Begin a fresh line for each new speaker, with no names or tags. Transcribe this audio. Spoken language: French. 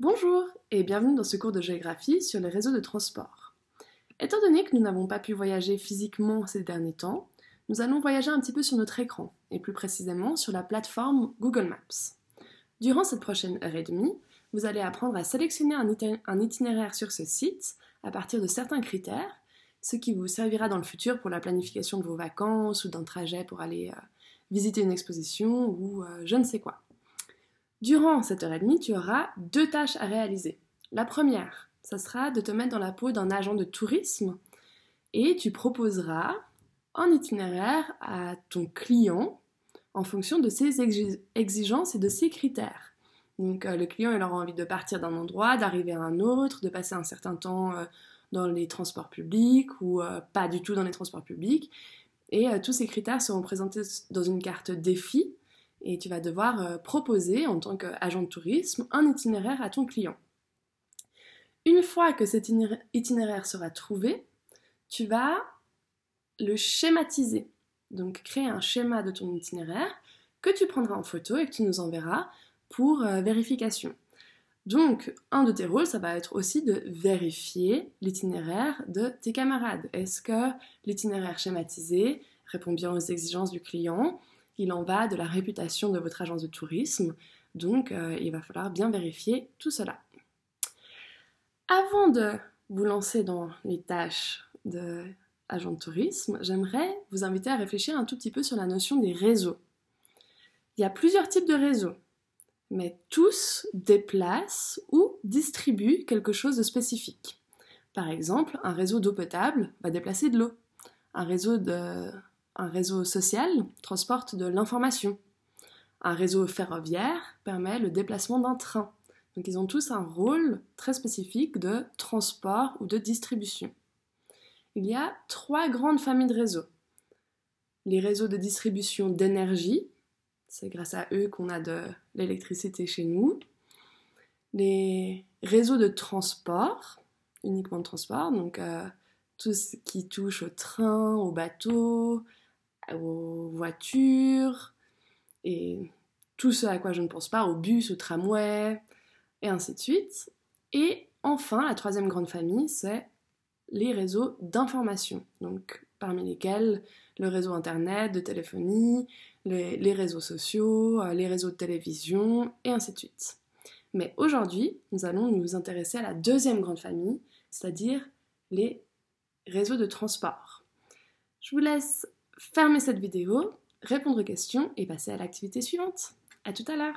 Bonjour et bienvenue dans ce cours de géographie sur les réseaux de transport. Étant donné que nous n'avons pas pu voyager physiquement ces derniers temps, nous allons voyager un petit peu sur notre écran, et plus précisément sur la plateforme Google Maps. Durant cette prochaine heure et demie, vous allez apprendre à sélectionner un itinéraire sur ce site à partir de certains critères, ce qui vous servira dans le futur pour la planification de vos vacances ou d'un trajet pour aller euh, visiter une exposition ou euh, je ne sais quoi. Durant cette heure et demie, tu auras deux tâches à réaliser. La première, ça sera de te mettre dans la peau d'un agent de tourisme et tu proposeras un itinéraire à ton client en fonction de ses exigences et de ses critères. Donc euh, le client il aura envie de partir d'un endroit, d'arriver à un autre, de passer un certain temps euh, dans les transports publics ou euh, pas du tout dans les transports publics. Et tous ces critères seront présentés dans une carte défi et tu vas devoir euh, proposer en tant qu'agent de tourisme un itinéraire à ton client. Une fois que cet itinéraire sera trouvé, tu vas le schématiser. Donc créer un schéma de ton itinéraire que tu prendras en photo et que tu nous enverras pour euh, vérification. Donc, un de tes rôles, ça va être aussi de vérifier l'itinéraire de tes camarades. Est-ce que l'itinéraire schématisé répond bien aux exigences du client? Il en va de la réputation de votre agence de tourisme, donc euh, il va falloir bien vérifier tout cela. Avant de vous lancer dans les tâches de de tourisme, j'aimerais vous inviter à réfléchir un tout petit peu sur la notion des réseaux. Il y a plusieurs types de réseaux, mais tous déplacent ou distribuent quelque chose de spécifique. Par exemple, un réseau d'eau potable va déplacer de l'eau. Un réseau de un réseau social transporte de l'information. Un réseau ferroviaire permet le déplacement d'un train. Donc ils ont tous un rôle très spécifique de transport ou de distribution. Il y a trois grandes familles de réseaux. Les réseaux de distribution d'énergie, c'est grâce à eux qu'on a de l'électricité chez nous. Les réseaux de transport, uniquement de transport, donc euh, tout ce qui touche au train, au bateau, aux voitures et tout ce à quoi je ne pense pas, au bus, au tramway, et ainsi de suite. Et enfin, la troisième grande famille, c'est les réseaux d'information, donc parmi lesquels le réseau Internet, de téléphonie, les, réseaux sociaux, euh, les réseaux de télévision, et ainsi de suite. Mais aujourd'hui, nous allons nous intéresser à la deuxième grande famille, c'est-à-dire les réseaux de transport. Je vous laisse fermer cette vidéo, répondre aux questions et passer à l'activité suivante. A tout à l'heure